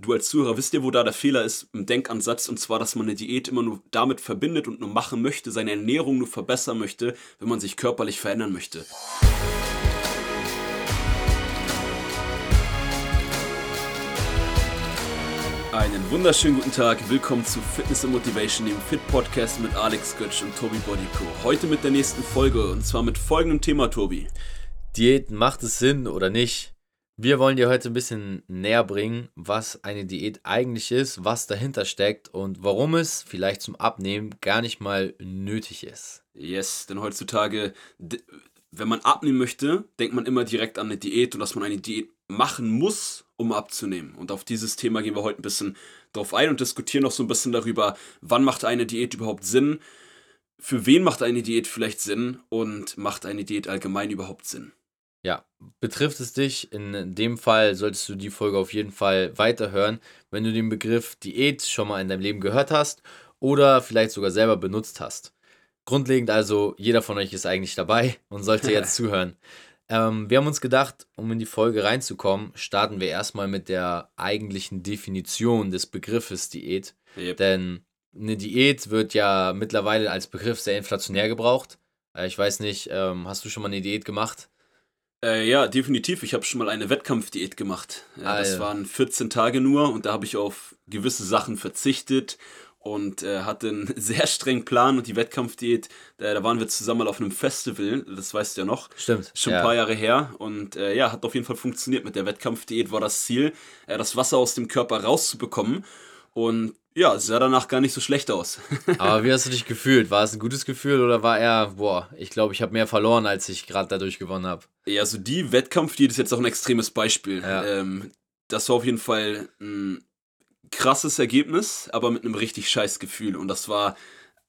du als Zuhörer wisst ja, wo da der Fehler ist im Denkansatz, und zwar, dass man eine Diät immer nur damit verbindet und nur machen möchte, seine Ernährung nur verbessern möchte, wenn man sich körperlich verändern möchte. Einen wunderschönen guten Tag, willkommen zu Fitness and Motivation, dem Fit Podcast mit Alex Götz und Tobi Body Pro. Heute mit der nächsten Folge und zwar mit folgendem Thema, Tobi. Diät, macht es Sinn oder nicht? Wir wollen dir heute ein bisschen näher bringen, was eine Diät eigentlich ist, was dahinter steckt und warum es vielleicht zum Abnehmen gar nicht mal nötig ist. Yes, denn heutzutage, wenn man abnehmen möchte, denkt man immer direkt an eine Diät und dass man eine Diät machen muss, um abzunehmen. Und auf dieses Thema gehen wir heute ein bisschen drauf ein und diskutieren noch so ein bisschen darüber, wann macht eine Diät überhaupt Sinn, für wen macht eine Diät vielleicht Sinn und macht eine Diät allgemein überhaupt Sinn. Betrifft es dich, in dem Fall solltest du die Folge auf jeden Fall weiterhören, wenn du den Begriff Diät schon mal in deinem Leben gehört hast oder vielleicht sogar selber benutzt hast. Grundlegend also, jeder von euch ist eigentlich dabei und sollte jetzt zuhören. Ähm, wir haben uns gedacht, um in die Folge reinzukommen, starten wir erstmal mit der eigentlichen Definition des Begriffes Diät. Yep. Denn eine Diät wird ja mittlerweile als Begriff sehr inflationär gebraucht. Äh, ich weiß nicht, ähm, hast du schon mal eine Diät gemacht? Äh, ja, definitiv. Ich habe schon mal eine Wettkampfdiät gemacht. Ja, ah, das ja. waren 14 Tage nur und da habe ich auf gewisse Sachen verzichtet und äh, hatte einen sehr strengen Plan und die Wettkampfdiät, äh, da waren wir zusammen mal auf einem Festival, das weißt du ja noch. Stimmt. Schon ja. ein paar Jahre her und äh, ja, hat auf jeden Fall funktioniert. Mit der Wettkampfdiät war das Ziel, äh, das Wasser aus dem Körper rauszubekommen und ja, sah danach gar nicht so schlecht aus. Aber wie hast du dich gefühlt? War es ein gutes Gefühl oder war er, boah, ich glaube, ich habe mehr verloren, als ich gerade dadurch gewonnen habe? Ja, also die Wettkampf, die ist jetzt auch ein extremes Beispiel. Ja. Ähm, das war auf jeden Fall ein krasses Ergebnis, aber mit einem richtig scheiß Gefühl. Und das war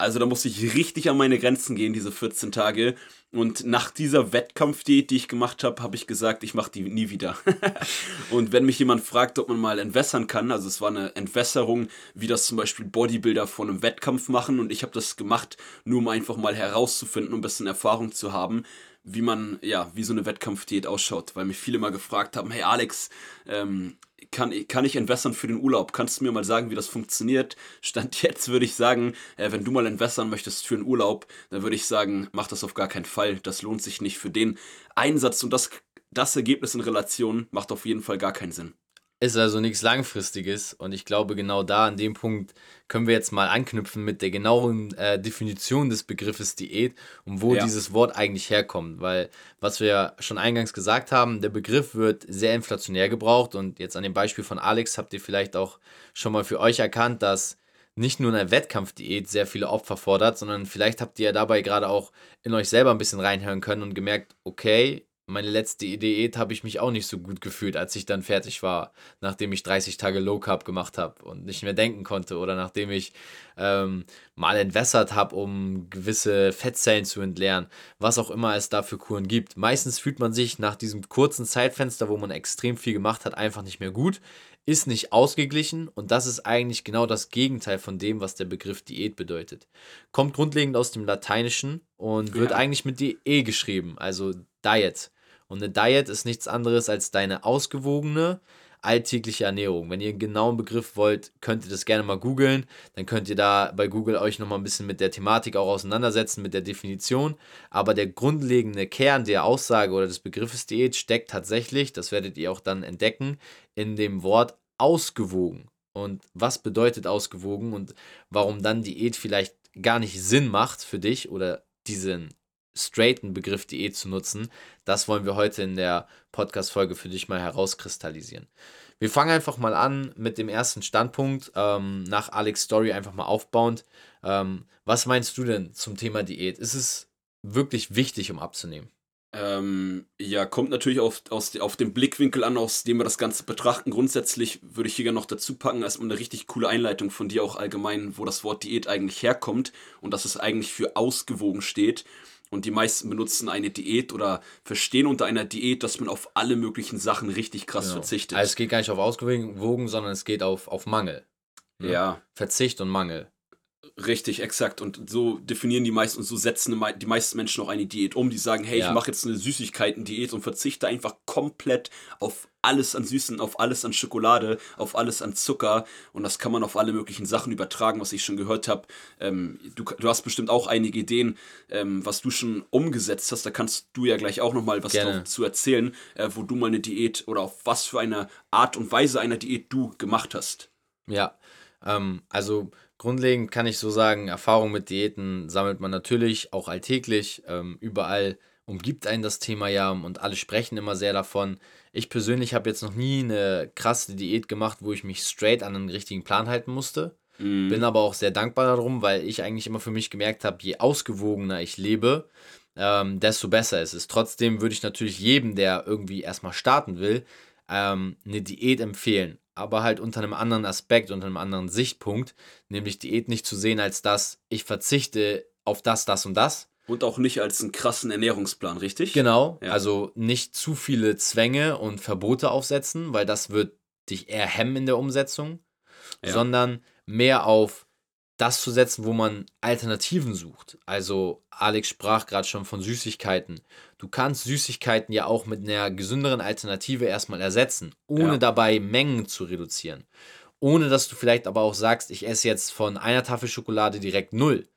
also da musste ich richtig an meine Grenzen gehen, diese 14 Tage. Und nach dieser Wettkampfdiät, die ich gemacht habe, habe ich gesagt, ich mache die nie wieder. und wenn mich jemand fragt, ob man mal entwässern kann, also es war eine Entwässerung, wie das zum Beispiel Bodybuilder vor einem Wettkampf machen. Und ich habe das gemacht, nur um einfach mal herauszufinden, um ein bisschen Erfahrung zu haben, wie man, ja, wie so eine Wettkampfdiät ausschaut. Weil mich viele mal gefragt haben, hey Alex, ähm, kann, kann ich entwässern für den Urlaub? Kannst du mir mal sagen, wie das funktioniert? Stand jetzt würde ich sagen, äh, wenn du mal entwässern möchtest für den Urlaub, dann würde ich sagen, mach das auf gar keinen Fall. Das lohnt sich nicht für den Einsatz und das, das Ergebnis in Relation macht auf jeden Fall gar keinen Sinn. Ist also nichts Langfristiges und ich glaube, genau da an dem Punkt können wir jetzt mal anknüpfen mit der genauen äh, Definition des Begriffes Diät und wo ja. dieses Wort eigentlich herkommt. Weil, was wir schon eingangs gesagt haben, der Begriff wird sehr inflationär gebraucht und jetzt an dem Beispiel von Alex habt ihr vielleicht auch schon mal für euch erkannt, dass nicht nur eine Wettkampfdiät sehr viele Opfer fordert, sondern vielleicht habt ihr ja dabei gerade auch in euch selber ein bisschen reinhören können und gemerkt, okay, meine letzte Diät habe ich mich auch nicht so gut gefühlt, als ich dann fertig war, nachdem ich 30 Tage Low Carb gemacht habe und nicht mehr denken konnte oder nachdem ich ähm, mal entwässert habe, um gewisse Fettzellen zu entleeren, was auch immer es da für Kuren gibt. Meistens fühlt man sich nach diesem kurzen Zeitfenster, wo man extrem viel gemacht hat, einfach nicht mehr gut, ist nicht ausgeglichen und das ist eigentlich genau das Gegenteil von dem, was der Begriff Diät bedeutet. Kommt grundlegend aus dem Lateinischen und wird ja. eigentlich mit DE geschrieben, also Diet. Und eine Diet ist nichts anderes als deine ausgewogene, alltägliche Ernährung. Wenn ihr einen genauen Begriff wollt, könnt ihr das gerne mal googeln. Dann könnt ihr da bei Google euch nochmal ein bisschen mit der Thematik auch auseinandersetzen, mit der Definition. Aber der grundlegende Kern der Aussage oder des Begriffes Diät steckt tatsächlich, das werdet ihr auch dann entdecken, in dem Wort ausgewogen. Und was bedeutet ausgewogen und warum dann Diät vielleicht gar nicht Sinn macht für dich oder diesen straighten Begriff Diät zu nutzen, das wollen wir heute in der Podcast-Folge für dich mal herauskristallisieren. Wir fangen einfach mal an mit dem ersten Standpunkt, ähm, nach Alex Story einfach mal aufbauend. Ähm, was meinst du denn zum Thema Diät? Ist es wirklich wichtig, um abzunehmen? Ähm, ja, kommt natürlich auf, aus, auf den Blickwinkel an, aus dem wir das Ganze betrachten. Grundsätzlich würde ich hier noch dazu packen, erstmal eine richtig coole Einleitung von dir auch allgemein, wo das Wort Diät eigentlich herkommt und dass es eigentlich für ausgewogen steht. Und die meisten benutzen eine Diät oder verstehen unter einer Diät, dass man auf alle möglichen Sachen richtig krass genau. verzichtet. Also es geht gar nicht auf ausgewogen, sondern es geht auf, auf Mangel. Ne? Ja. Verzicht und Mangel. Richtig, exakt. Und so definieren die meisten und so setzen die meisten Menschen auch eine Diät um. Die sagen, hey, ja. ich mache jetzt eine Süßigkeiten-Diät und verzichte einfach komplett auf alles an Süßen, auf alles an Schokolade, auf alles an Zucker. Und das kann man auf alle möglichen Sachen übertragen, was ich schon gehört habe. Ähm, du, du, hast bestimmt auch einige Ideen, ähm, was du schon umgesetzt hast. Da kannst du ja gleich auch nochmal was dazu erzählen, äh, wo du mal eine Diät oder auf was für eine Art und Weise einer Diät du gemacht hast. Ja, ähm, also Grundlegend kann ich so sagen, Erfahrung mit Diäten sammelt man natürlich auch alltäglich. Ähm, überall umgibt einen das Thema ja und alle sprechen immer sehr davon. Ich persönlich habe jetzt noch nie eine krasse Diät gemacht, wo ich mich straight an einen richtigen Plan halten musste. Mhm. Bin aber auch sehr dankbar darum, weil ich eigentlich immer für mich gemerkt habe, je ausgewogener ich lebe, ähm, desto besser ist es. Trotzdem würde ich natürlich jedem, der irgendwie erstmal starten will, ähm, eine Diät empfehlen aber halt unter einem anderen Aspekt, unter einem anderen Sichtpunkt, nämlich Diät nicht zu sehen als das, ich verzichte auf das, das und das. Und auch nicht als einen krassen Ernährungsplan, richtig? Genau, ja. also nicht zu viele Zwänge und Verbote aufsetzen, weil das wird dich eher hemmen in der Umsetzung, ja. sondern mehr auf das zu setzen, wo man Alternativen sucht. Also Alex sprach gerade schon von Süßigkeiten. Du kannst Süßigkeiten ja auch mit einer gesünderen Alternative erstmal ersetzen, ohne ja. dabei Mengen zu reduzieren. Ohne dass du vielleicht aber auch sagst, ich esse jetzt von einer Tafel Schokolade direkt null.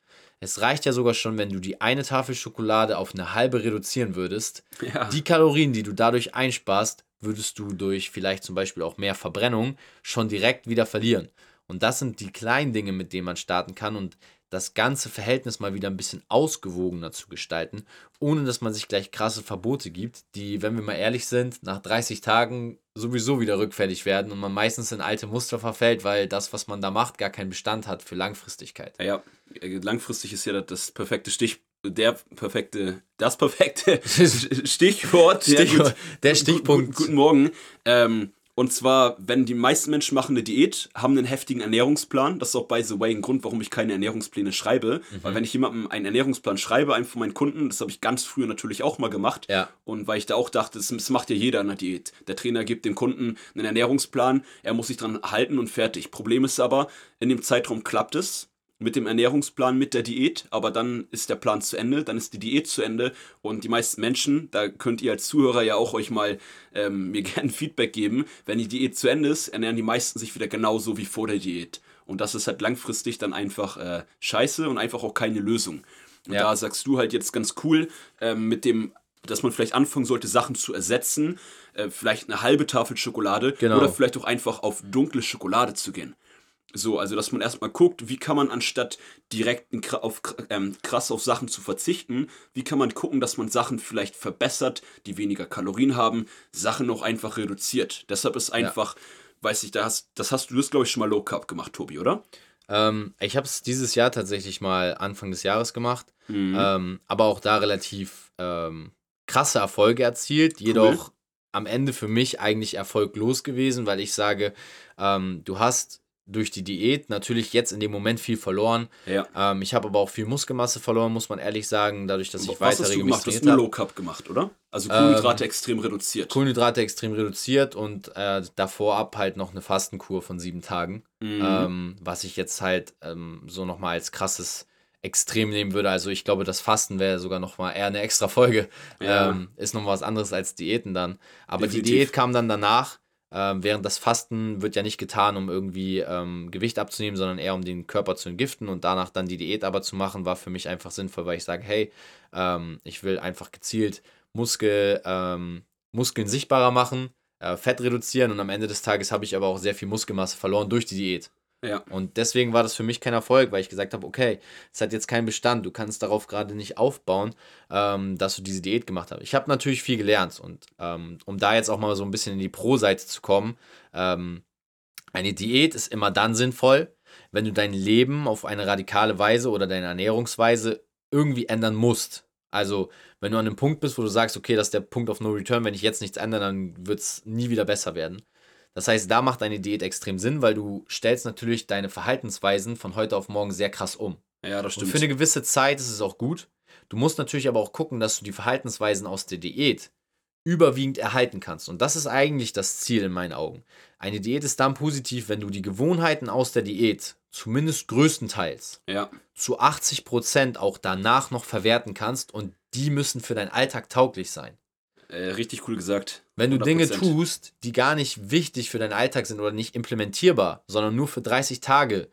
Es reicht ja sogar schon, wenn du die eine Tafel Schokolade auf eine halbe reduzieren würdest. Ja. Die Kalorien, die du dadurch einsparst, würdest du durch vielleicht zum Beispiel auch mehr Verbrennung schon direkt wieder verlieren. Und das sind die kleinen Dinge, mit denen man starten kann und das ganze Verhältnis mal wieder ein bisschen ausgewogener zu gestalten, ohne dass man sich gleich krasse Verbote gibt, die, wenn wir mal ehrlich sind, nach 30 Tagen sowieso wieder rückfällig werden und man meistens in alte Muster verfällt, weil das, was man da macht, gar keinen Bestand hat für Langfristigkeit. Ja, langfristig ist ja das perfekte Stich der perfekte, das perfekte Stichwort. Stichwort der Stichpunkt. Guten Morgen. Ähm, und zwar, wenn die meisten Menschen machen eine Diät, haben einen heftigen Ernährungsplan. Das ist auch, by the way, ein Grund, warum ich keine Ernährungspläne schreibe. Mhm. Weil wenn ich jemandem einen Ernährungsplan schreibe, einem von meinen Kunden, das habe ich ganz früher natürlich auch mal gemacht. Ja. Und weil ich da auch dachte, das, das macht ja jeder in der Diät. Der Trainer gibt dem Kunden einen Ernährungsplan, er muss sich dran halten und fertig. Problem ist aber, in dem Zeitraum klappt es mit dem Ernährungsplan, mit der Diät, aber dann ist der Plan zu Ende, dann ist die Diät zu Ende und die meisten Menschen, da könnt ihr als Zuhörer ja auch euch mal ähm, mir gerne Feedback geben, wenn die Diät zu Ende ist, ernähren die meisten sich wieder genauso wie vor der Diät. Und das ist halt langfristig dann einfach äh, scheiße und einfach auch keine Lösung. Und ja. da sagst du halt jetzt ganz cool ähm, mit dem dass man vielleicht anfangen sollte, Sachen zu ersetzen, äh, vielleicht eine halbe Tafel Schokolade genau. oder vielleicht auch einfach auf dunkle Schokolade zu gehen. So, also dass man erstmal guckt, wie kann man anstatt direkt auf, ähm, krass auf Sachen zu verzichten, wie kann man gucken, dass man Sachen vielleicht verbessert, die weniger Kalorien haben, Sachen auch einfach reduziert. Deshalb ist einfach, ja. weiß ich, da hast, das hast du, das glaube ich schon mal Low Carb gemacht, Tobi, oder? Ähm, ich habe es dieses Jahr tatsächlich mal Anfang des Jahres gemacht, mhm. ähm, aber auch da relativ ähm, krasse Erfolge erzielt, jedoch cool. am Ende für mich eigentlich erfolglos gewesen, weil ich sage, ähm, du hast durch die Diät natürlich jetzt in dem Moment viel verloren. Ja. Ähm, ich habe aber auch viel Muskelmasse verloren, muss man ehrlich sagen, dadurch, dass ich weiter regelmäßig trainiert habe. Du Low Carb gemacht, oder? Also Kohlenhydrate ähm, extrem reduziert. Kohlenhydrate extrem reduziert und äh, davor ab halt noch eine Fastenkur von sieben Tagen, mhm. ähm, was ich jetzt halt ähm, so nochmal als krasses Extrem nehmen würde. Also ich glaube, das Fasten wäre sogar nochmal eher eine extra Folge. Ja. Ähm, ist noch was anderes als Diäten dann. Aber Definitiv. die Diät kam dann danach ähm, während das Fasten wird ja nicht getan, um irgendwie ähm, Gewicht abzunehmen, sondern eher um den Körper zu entgiften und danach dann die Diät aber zu machen, war für mich einfach sinnvoll, weil ich sage, hey, ähm, ich will einfach gezielt Muskel, ähm, Muskeln sichtbarer machen, äh, Fett reduzieren und am Ende des Tages habe ich aber auch sehr viel Muskelmasse verloren durch die Diät. Ja. Und deswegen war das für mich kein Erfolg, weil ich gesagt habe, okay, es hat jetzt keinen Bestand, du kannst darauf gerade nicht aufbauen, ähm, dass du diese Diät gemacht hast. Ich habe natürlich viel gelernt und ähm, um da jetzt auch mal so ein bisschen in die Pro-Seite zu kommen, ähm, eine Diät ist immer dann sinnvoll, wenn du dein Leben auf eine radikale Weise oder deine Ernährungsweise irgendwie ändern musst. Also, wenn du an einem Punkt bist, wo du sagst, okay, das ist der Punkt of No Return, wenn ich jetzt nichts ändere, dann wird es nie wieder besser werden. Das heißt, da macht deine Diät extrem Sinn, weil du stellst natürlich deine Verhaltensweisen von heute auf morgen sehr krass um. Ja, das stimmt. Und für eine gewisse Zeit ist es auch gut. Du musst natürlich aber auch gucken, dass du die Verhaltensweisen aus der Diät überwiegend erhalten kannst. Und das ist eigentlich das Ziel in meinen Augen. Eine Diät ist dann positiv, wenn du die Gewohnheiten aus der Diät zumindest größtenteils, ja. zu 80 Prozent auch danach noch verwerten kannst und die müssen für deinen Alltag tauglich sein. Äh, richtig cool gesagt. Wenn du 100%. Dinge tust, die gar nicht wichtig für deinen Alltag sind oder nicht implementierbar, sondern nur für 30 Tage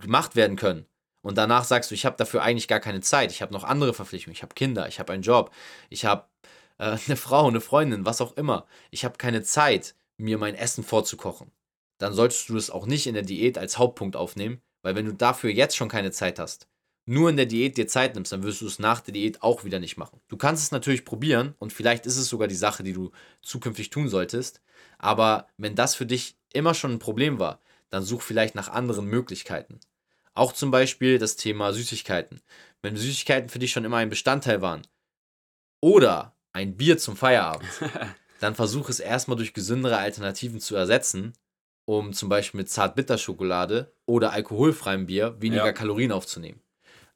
gemacht werden können und danach sagst du, ich habe dafür eigentlich gar keine Zeit, ich habe noch andere Verpflichtungen, ich habe Kinder, ich habe einen Job, ich habe äh, eine Frau, eine Freundin, was auch immer, ich habe keine Zeit, mir mein Essen vorzukochen, dann solltest du es auch nicht in der Diät als Hauptpunkt aufnehmen, weil wenn du dafür jetzt schon keine Zeit hast, nur in der Diät dir Zeit nimmst, dann wirst du es nach der Diät auch wieder nicht machen. Du kannst es natürlich probieren und vielleicht ist es sogar die Sache, die du zukünftig tun solltest, aber wenn das für dich immer schon ein Problem war, dann such vielleicht nach anderen Möglichkeiten. Auch zum Beispiel das Thema Süßigkeiten. Wenn Süßigkeiten für dich schon immer ein Bestandteil waren oder ein Bier zum Feierabend, dann versuch es erstmal durch gesündere Alternativen zu ersetzen, um zum Beispiel mit Zartbitterschokolade oder alkoholfreiem Bier weniger ja. Kalorien aufzunehmen.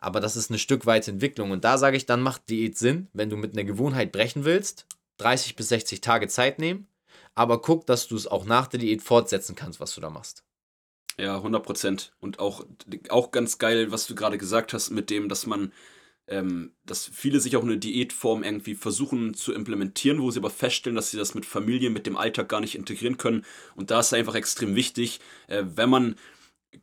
Aber das ist eine Stück weit Entwicklung und da sage ich, dann macht Diät Sinn, wenn du mit einer Gewohnheit brechen willst, 30 bis 60 Tage Zeit nehmen, aber guck, dass du es auch nach der Diät fortsetzen kannst, was du da machst. Ja, 100 Prozent. Und auch, auch ganz geil, was du gerade gesagt hast, mit dem, dass man, ähm, dass viele sich auch eine Diätform irgendwie versuchen zu implementieren, wo sie aber feststellen, dass sie das mit Familie, mit dem Alltag gar nicht integrieren können. Und da ist einfach extrem wichtig, äh, wenn man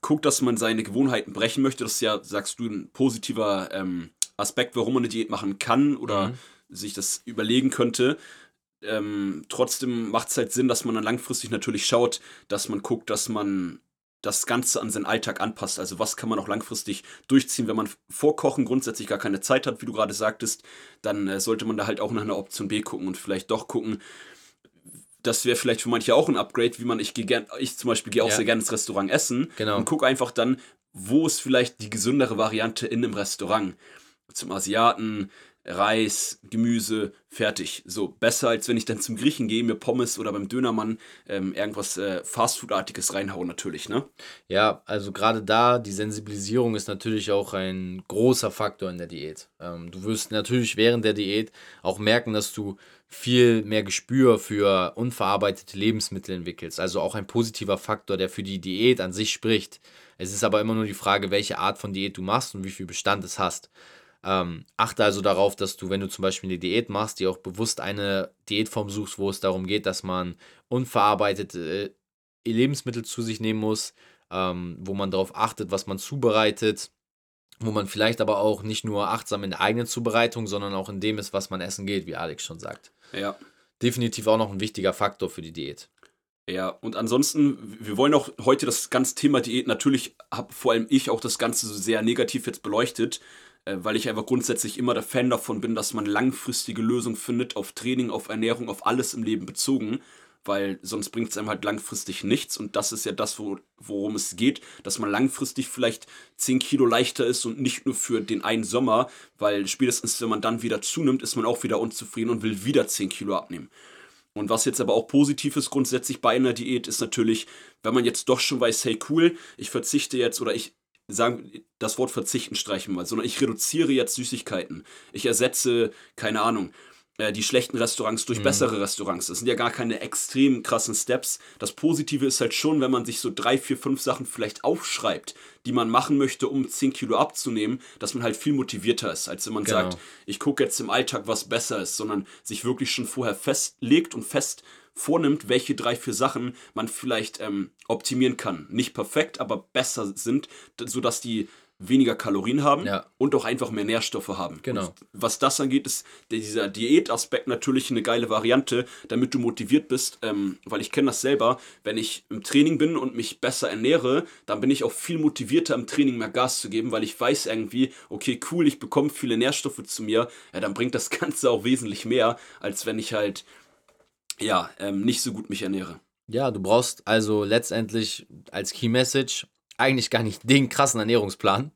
guckt, dass man seine Gewohnheiten brechen möchte, das ist ja, sagst du, ein positiver ähm, Aspekt, warum man eine Diät machen kann oder mhm. sich das überlegen könnte. Ähm, trotzdem macht es halt Sinn, dass man dann langfristig natürlich schaut, dass man guckt, dass man das Ganze an seinen Alltag anpasst. Also was kann man auch langfristig durchziehen, wenn man vor Kochen grundsätzlich gar keine Zeit hat, wie du gerade sagtest, dann äh, sollte man da halt auch nach einer Option B gucken und vielleicht doch gucken. Das wäre vielleicht für manche auch ein Upgrade, wie man, ich gehe gern, ich zum Beispiel gehe auch ja. sehr gerne ins Restaurant essen genau. und gucke einfach dann, wo ist vielleicht die gesündere Variante in einem Restaurant. Zum Asiaten, Reis, Gemüse, fertig. So besser, als wenn ich dann zum Griechen gehe, mir Pommes oder beim Dönermann ähm, irgendwas äh, Fastfood-artiges reinhauen, natürlich, ne? Ja, also gerade da, die Sensibilisierung ist natürlich auch ein großer Faktor in der Diät. Ähm, du wirst natürlich während der Diät auch merken, dass du viel mehr Gespür für unverarbeitete Lebensmittel entwickelst. Also auch ein positiver Faktor, der für die Diät an sich spricht. Es ist aber immer nur die Frage, welche Art von Diät du machst und wie viel Bestand es hast. Ähm, achte also darauf, dass du, wenn du zum Beispiel eine Diät machst, dir auch bewusst eine Diätform suchst, wo es darum geht, dass man unverarbeitete äh, Lebensmittel zu sich nehmen muss, ähm, wo man darauf achtet, was man zubereitet, wo man vielleicht aber auch nicht nur achtsam in der eigenen Zubereitung, sondern auch in dem ist, was man essen geht, wie Alex schon sagt. Ja. Definitiv auch noch ein wichtiger Faktor für die Diät. Ja, und ansonsten, wir wollen auch heute das ganze Thema Diät, natürlich habe vor allem ich auch das Ganze so sehr negativ jetzt beleuchtet. Äh, weil ich einfach grundsätzlich immer der Fan davon bin, dass man langfristige Lösungen findet auf Training, auf Ernährung, auf alles im Leben bezogen, weil sonst bringt es einem halt langfristig nichts und das ist ja das, wo, worum es geht, dass man langfristig vielleicht 10 Kilo leichter ist und nicht nur für den einen Sommer, weil spätestens wenn man dann wieder zunimmt, ist man auch wieder unzufrieden und will wieder 10 Kilo abnehmen. Und was jetzt aber auch positiv ist grundsätzlich bei einer Diät, ist natürlich, wenn man jetzt doch schon weiß, hey cool, ich verzichte jetzt oder ich sagen, das Wort verzichten streichen mal, sondern ich reduziere jetzt Süßigkeiten. Ich ersetze, keine Ahnung, die schlechten Restaurants durch mhm. bessere Restaurants. Das sind ja gar keine extrem krassen Steps. Das Positive ist halt schon, wenn man sich so drei, vier, fünf Sachen vielleicht aufschreibt, die man machen möchte, um 10 Kilo abzunehmen, dass man halt viel motivierter ist, als wenn man genau. sagt, ich gucke jetzt im Alltag, was besser ist, sondern sich wirklich schon vorher festlegt und fest vornimmt, welche drei, vier Sachen man vielleicht ähm, optimieren kann. Nicht perfekt, aber besser sind, sodass die weniger Kalorien haben ja. und auch einfach mehr Nährstoffe haben. Genau. Und was das angeht, ist dieser Diätaspekt natürlich eine geile Variante, damit du motiviert bist, ähm, weil ich kenne das selber, wenn ich im Training bin und mich besser ernähre, dann bin ich auch viel motivierter im Training mehr Gas zu geben, weil ich weiß irgendwie, okay, cool, ich bekomme viele Nährstoffe zu mir, ja, dann bringt das Ganze auch wesentlich mehr, als wenn ich halt ja, ähm, nicht so gut mich ernähre. Ja, du brauchst also letztendlich als Key Message eigentlich gar nicht den krassen Ernährungsplan,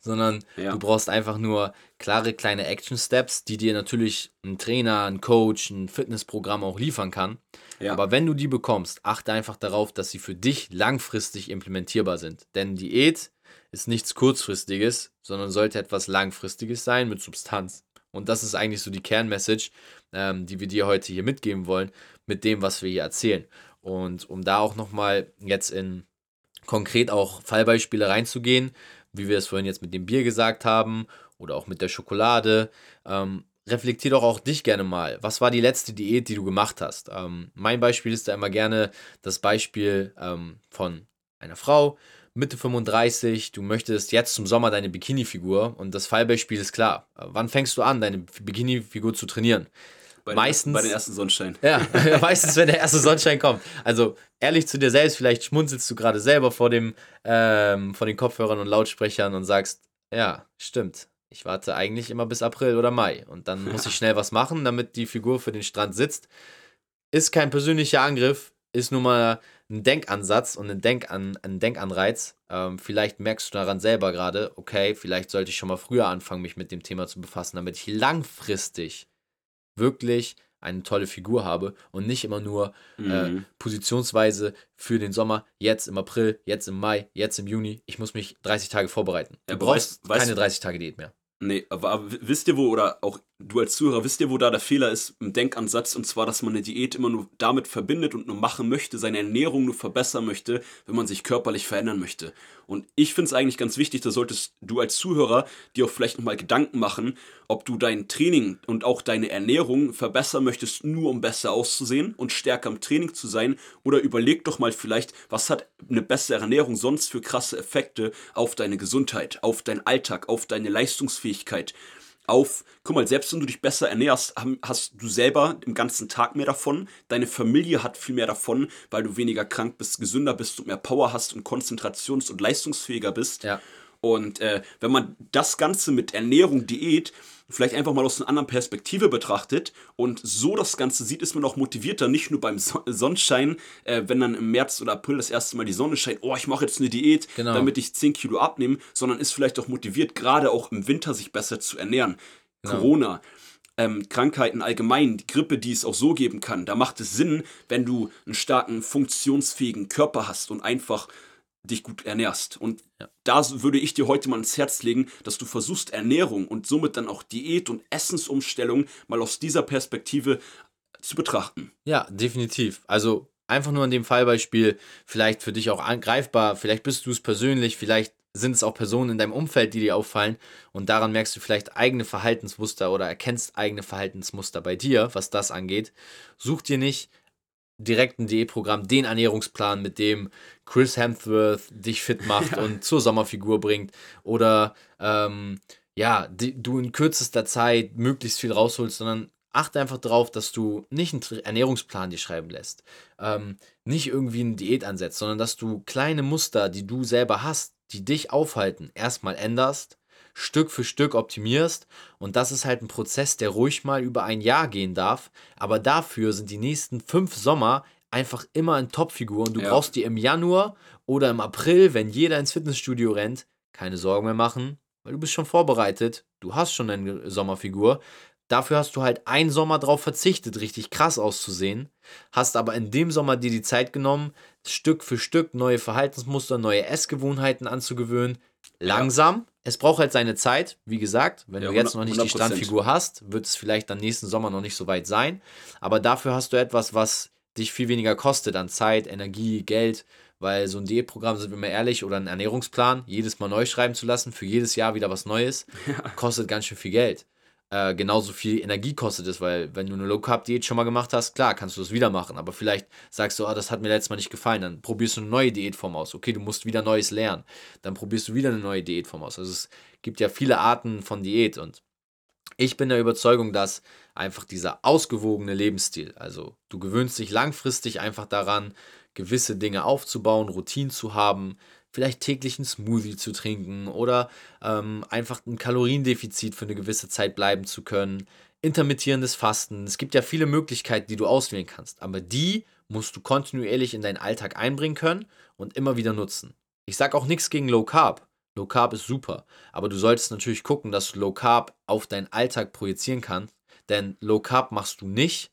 sondern ja. du brauchst einfach nur klare kleine Action Steps, die dir natürlich ein Trainer, ein Coach, ein Fitnessprogramm auch liefern kann. Ja. Aber wenn du die bekommst, achte einfach darauf, dass sie für dich langfristig implementierbar sind. Denn Diät ist nichts kurzfristiges, sondern sollte etwas langfristiges sein mit Substanz. Und das ist eigentlich so die Kernmessage, ähm, die wir dir heute hier mitgeben wollen, mit dem, was wir hier erzählen. Und um da auch nochmal jetzt in konkret auch Fallbeispiele reinzugehen, wie wir es vorhin jetzt mit dem Bier gesagt haben oder auch mit der Schokolade. Ähm, reflektier doch auch dich gerne mal. Was war die letzte Diät, die du gemacht hast? Ähm, mein Beispiel ist da immer gerne das Beispiel ähm, von einer Frau, Mitte 35, du möchtest jetzt zum Sommer deine Bikini-Figur und das Fallbeispiel ist klar. Wann fängst du an, deine Bikini-Figur zu trainieren? Bei meistens. Den, bei den ersten Sonnenschein. Ja, meistens, wenn der erste Sonnenschein kommt. Also ehrlich zu dir selbst, vielleicht schmunzelst du gerade selber vor, dem, ähm, vor den Kopfhörern und Lautsprechern und sagst, ja, stimmt. Ich warte eigentlich immer bis April oder Mai und dann muss ich schnell was machen, damit die Figur für den Strand sitzt. Ist kein persönlicher Angriff, ist nur mal ein Denkansatz und ein, Denkan ein Denkanreiz. Ähm, vielleicht merkst du daran selber gerade, okay, vielleicht sollte ich schon mal früher anfangen, mich mit dem Thema zu befassen, damit ich langfristig wirklich eine tolle Figur habe und nicht immer nur äh, mhm. äh, positionsweise für den Sommer, jetzt im April, jetzt im Mai, jetzt im Juni. Ich muss mich 30 Tage vorbereiten. Du ja, brauchst weißt, keine 30 Tage Diät mehr. Nee, aber wisst ihr wo, oder auch du als Zuhörer, wisst ihr, wo da der Fehler ist im Denkansatz? Und zwar, dass man eine Diät immer nur damit verbindet und nur machen möchte, seine Ernährung nur verbessern möchte, wenn man sich körperlich verändern möchte. Und ich finde es eigentlich ganz wichtig, da solltest du als Zuhörer dir auch vielleicht nochmal Gedanken machen, ob du dein Training und auch deine Ernährung verbessern möchtest, nur um besser auszusehen und stärker im Training zu sein. Oder überleg doch mal vielleicht, was hat eine bessere Ernährung sonst für krasse Effekte auf deine Gesundheit, auf deinen Alltag, auf deine Leistungsfähigkeit auf, guck mal, selbst wenn du dich besser ernährst, hast du selber im ganzen Tag mehr davon. Deine Familie hat viel mehr davon, weil du weniger krank bist, gesünder bist und mehr Power hast und konzentrations- und leistungsfähiger bist. Ja. Und äh, wenn man das Ganze mit Ernährung, Diät vielleicht einfach mal aus einer anderen Perspektive betrachtet und so das Ganze sieht, ist man auch motivierter, nicht nur beim Sonnenschein, äh, wenn dann im März oder April das erste Mal die Sonne scheint, oh, ich mache jetzt eine Diät, genau. damit ich 10 Kilo abnehme, sondern ist vielleicht auch motiviert, gerade auch im Winter sich besser zu ernähren. Genau. Corona. Ähm, Krankheiten allgemein, die Grippe, die es auch so geben kann, da macht es Sinn, wenn du einen starken, funktionsfähigen Körper hast und einfach dich gut ernährst. Und ja. da würde ich dir heute mal ins Herz legen, dass du versuchst, Ernährung und somit dann auch Diät und Essensumstellung mal aus dieser Perspektive zu betrachten. Ja, definitiv. Also einfach nur in dem Fallbeispiel, vielleicht für dich auch angreifbar, vielleicht bist du es persönlich, vielleicht sind es auch Personen in deinem Umfeld, die dir auffallen und daran merkst du vielleicht eigene Verhaltensmuster oder erkennst eigene Verhaltensmuster bei dir, was das angeht. Such dir nicht direkt ein Diätprogramm, den Ernährungsplan, mit dem Chris Hemsworth dich fit macht ja. und zur Sommerfigur bringt oder ähm, ja, die, du in kürzester Zeit möglichst viel rausholst, sondern achte einfach darauf, dass du nicht einen Ernährungsplan dir schreiben lässt, ähm, nicht irgendwie eine Diät ansetzt, sondern dass du kleine Muster, die du selber hast, die dich aufhalten, erstmal änderst Stück für Stück optimierst. Und das ist halt ein Prozess, der ruhig mal über ein Jahr gehen darf. Aber dafür sind die nächsten fünf Sommer einfach immer in Topfigur. Und du ja. brauchst dir im Januar oder im April, wenn jeder ins Fitnessstudio rennt, keine Sorgen mehr machen, weil du bist schon vorbereitet. Du hast schon eine Sommerfigur. Dafür hast du halt einen Sommer drauf verzichtet, richtig krass auszusehen. Hast aber in dem Sommer dir die Zeit genommen, Stück für Stück neue Verhaltensmuster, neue Essgewohnheiten anzugewöhnen. Langsam, es braucht halt seine Zeit, wie gesagt. Wenn ja, du jetzt noch nicht 100%. die Strandfigur hast, wird es vielleicht dann nächsten Sommer noch nicht so weit sein. Aber dafür hast du etwas, was dich viel weniger kostet an Zeit, Energie, Geld. Weil so ein Diätprogramm, sind wir mal ehrlich, oder ein Ernährungsplan, jedes Mal neu schreiben zu lassen, für jedes Jahr wieder was Neues, ja. kostet ganz schön viel Geld äh, genauso viel Energie kostet es, weil wenn du eine Low Carb Diät schon mal gemacht hast, klar, kannst du das wieder machen, aber vielleicht sagst du, ah, das hat mir letztes Mal nicht gefallen, dann probierst du eine neue Diätform aus. Okay, du musst wieder Neues lernen, dann probierst du wieder eine neue Diätform aus. Also es gibt ja viele Arten von Diät und ich bin der Überzeugung, dass einfach dieser ausgewogene Lebensstil, also du gewöhnst dich langfristig einfach daran, gewisse Dinge aufzubauen, Routinen zu haben, vielleicht täglich einen Smoothie zu trinken oder ähm, einfach ein Kaloriendefizit für eine gewisse Zeit bleiben zu können, intermittierendes Fasten. Es gibt ja viele Möglichkeiten, die du auswählen kannst, aber die musst du kontinuierlich in deinen Alltag einbringen können und immer wieder nutzen. Ich sage auch nichts gegen Low Carb. Low Carb ist super, aber du solltest natürlich gucken, dass du Low Carb auf deinen Alltag projizieren kannst, denn Low Carb machst du nicht,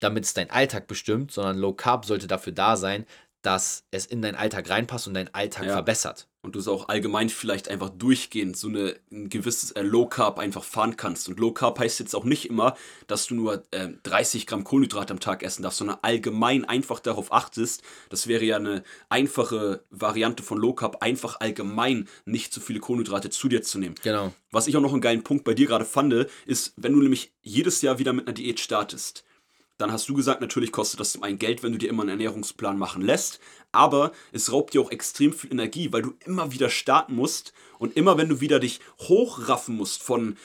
damit es dein Alltag bestimmt, sondern Low Carb sollte dafür da sein, dass es in deinen Alltag reinpasst und deinen Alltag ja. verbessert. Und du es auch allgemein vielleicht einfach durchgehend so eine, ein gewisses äh, Low Carb einfach fahren kannst. Und Low Carb heißt jetzt auch nicht immer, dass du nur äh, 30 Gramm Kohlenhydrate am Tag essen darfst, sondern allgemein einfach darauf achtest. Das wäre ja eine einfache Variante von Low Carb, einfach allgemein nicht zu viele Kohlenhydrate zu dir zu nehmen. Genau. Was ich auch noch einen geilen Punkt bei dir gerade fand, ist, wenn du nämlich jedes Jahr wieder mit einer Diät startest, dann hast du gesagt, natürlich kostet das einen Geld, wenn du dir immer einen Ernährungsplan machen lässt, aber es raubt dir auch extrem viel Energie, weil du immer wieder starten musst und immer wenn du wieder dich hochraffen musst von,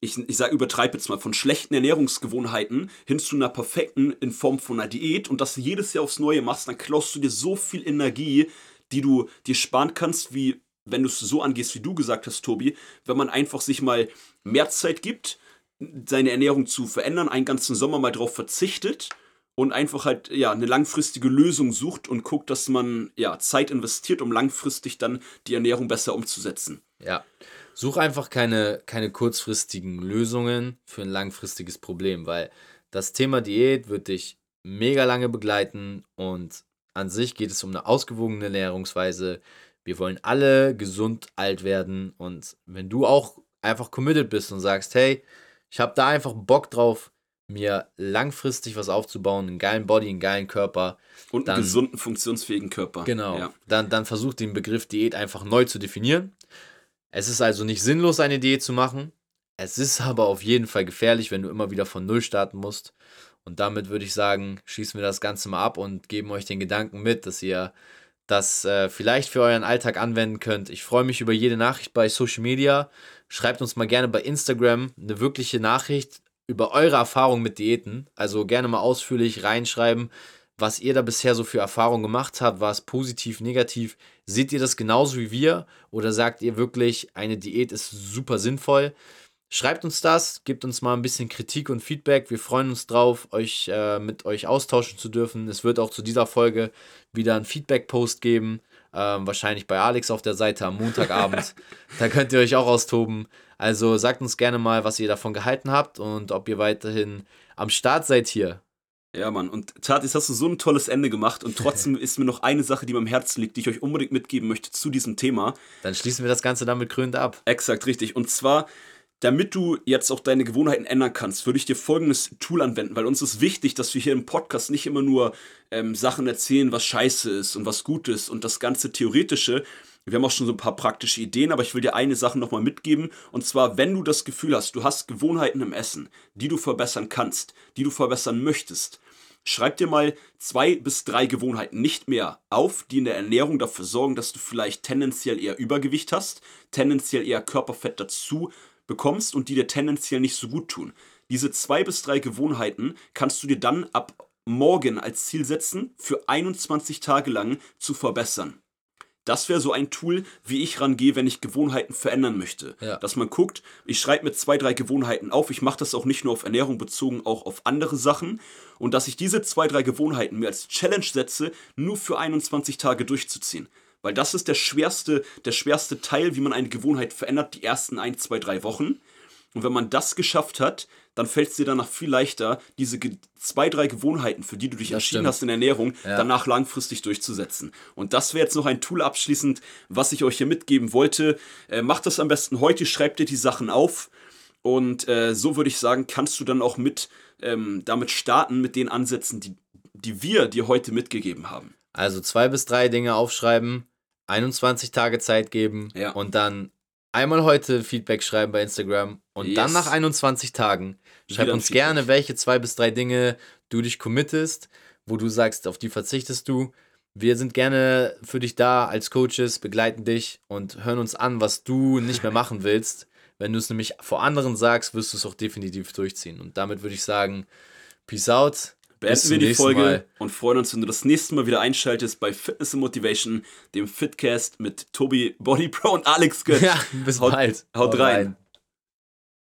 ich, ich sage, übertreibe jetzt mal, von schlechten Ernährungsgewohnheiten hin zu einer perfekten in Form von einer Diät und das jedes Jahr aufs Neue machst, dann klaust du dir so viel Energie, die du dir sparen kannst, wie wenn du es so angehst, wie du gesagt hast, Tobi, wenn man einfach sich mal mehr Zeit gibt, seine Ernährung zu verändern, einen ganzen Sommer mal drauf verzichtet und einfach halt ja eine langfristige Lösung sucht und guckt, dass man ja Zeit investiert, um langfristig dann die Ernährung besser umzusetzen. Ja. Such einfach keine, keine kurzfristigen Lösungen für ein langfristiges Problem, weil das Thema Diät wird dich mega lange begleiten und an sich geht es um eine ausgewogene Ernährungsweise. Wir wollen alle gesund alt werden und wenn du auch einfach committed bist und sagst, hey, ich habe da einfach Bock drauf, mir langfristig was aufzubauen, einen geilen Body, einen geilen Körper. Und einen gesunden, funktionsfähigen Körper. Genau. Ja. Dann, dann versucht den Begriff Diät einfach neu zu definieren. Es ist also nicht sinnlos, eine Diät zu machen. Es ist aber auf jeden Fall gefährlich, wenn du immer wieder von Null starten musst. Und damit würde ich sagen, schießen wir das Ganze mal ab und geben euch den Gedanken mit, dass ihr das äh, vielleicht für euren Alltag anwenden könnt. Ich freue mich über jede Nachricht bei Social Media. Schreibt uns mal gerne bei Instagram eine wirkliche Nachricht über eure Erfahrungen mit Diäten. Also gerne mal ausführlich reinschreiben, was ihr da bisher so für Erfahrungen gemacht habt. War es positiv, negativ? Seht ihr das genauso wie wir? Oder sagt ihr wirklich, eine Diät ist super sinnvoll? Schreibt uns das, gebt uns mal ein bisschen Kritik und Feedback. Wir freuen uns drauf, euch äh, mit euch austauschen zu dürfen. Es wird auch zu dieser Folge wieder einen Feedback-Post geben. Ähm, wahrscheinlich bei Alex auf der Seite am Montagabend. da könnt ihr euch auch austoben. Also sagt uns gerne mal, was ihr davon gehalten habt und ob ihr weiterhin am Start seid hier. Ja, Mann. Und Tatis, hast du so ein tolles Ende gemacht und trotzdem ist mir noch eine Sache, die mir am Herzen liegt, die ich euch unbedingt mitgeben möchte zu diesem Thema. Dann schließen wir das Ganze damit krönend ab. Exakt, richtig. Und zwar damit du jetzt auch deine Gewohnheiten ändern kannst, würde ich dir folgendes Tool anwenden, weil uns ist wichtig, dass wir hier im Podcast nicht immer nur ähm, Sachen erzählen, was scheiße ist und was gut ist und das ganze Theoretische. Wir haben auch schon so ein paar praktische Ideen, aber ich will dir eine Sache nochmal mitgeben. Und zwar, wenn du das Gefühl hast, du hast Gewohnheiten im Essen, die du verbessern kannst, die du verbessern möchtest, schreib dir mal zwei bis drei Gewohnheiten, nicht mehr, auf, die in der Ernährung dafür sorgen, dass du vielleicht tendenziell eher Übergewicht hast, tendenziell eher Körperfett dazu bekommst und die dir tendenziell nicht so gut tun. Diese zwei bis drei Gewohnheiten kannst du dir dann ab morgen als Ziel setzen, für 21 Tage lang zu verbessern. Das wäre so ein Tool, wie ich rangehe, wenn ich Gewohnheiten verändern möchte. Ja. Dass man guckt, ich schreibe mir zwei, drei Gewohnheiten auf. Ich mache das auch nicht nur auf Ernährung bezogen, auch auf andere Sachen. Und dass ich diese zwei, drei Gewohnheiten mir als Challenge setze, nur für 21 Tage durchzuziehen. Weil das ist der schwerste, der schwerste Teil, wie man eine Gewohnheit verändert, die ersten ein, zwei, drei Wochen. Und wenn man das geschafft hat, dann fällt es dir danach viel leichter, diese zwei, drei Gewohnheiten, für die du dich das entschieden stimmt. hast in Ernährung, ja. danach langfristig durchzusetzen. Und das wäre jetzt noch ein Tool abschließend, was ich euch hier mitgeben wollte. Äh, macht das am besten heute, schreibt dir die Sachen auf. Und äh, so würde ich sagen, kannst du dann auch mit ähm, damit starten, mit den Ansätzen, die, die wir dir heute mitgegeben haben. Also zwei bis drei Dinge aufschreiben, 21 Tage Zeit geben ja. und dann einmal heute Feedback schreiben bei Instagram und yes. dann nach 21 Tagen schreib uns gerne, welche zwei bis drei Dinge du dich committest, wo du sagst, auf die verzichtest du. Wir sind gerne für dich da als Coaches, begleiten dich und hören uns an, was du nicht mehr machen willst. Wenn du es nämlich vor anderen sagst, wirst du es auch definitiv durchziehen. Und damit würde ich sagen, Peace out beenden wir die Folge Mal. und freuen uns, wenn du das nächste Mal wieder einschaltest bei Fitness and Motivation, dem Fitcast mit Tobi Body Pro und Alex Götz. Ja, bis haut, bald. Haut, haut rein. rein.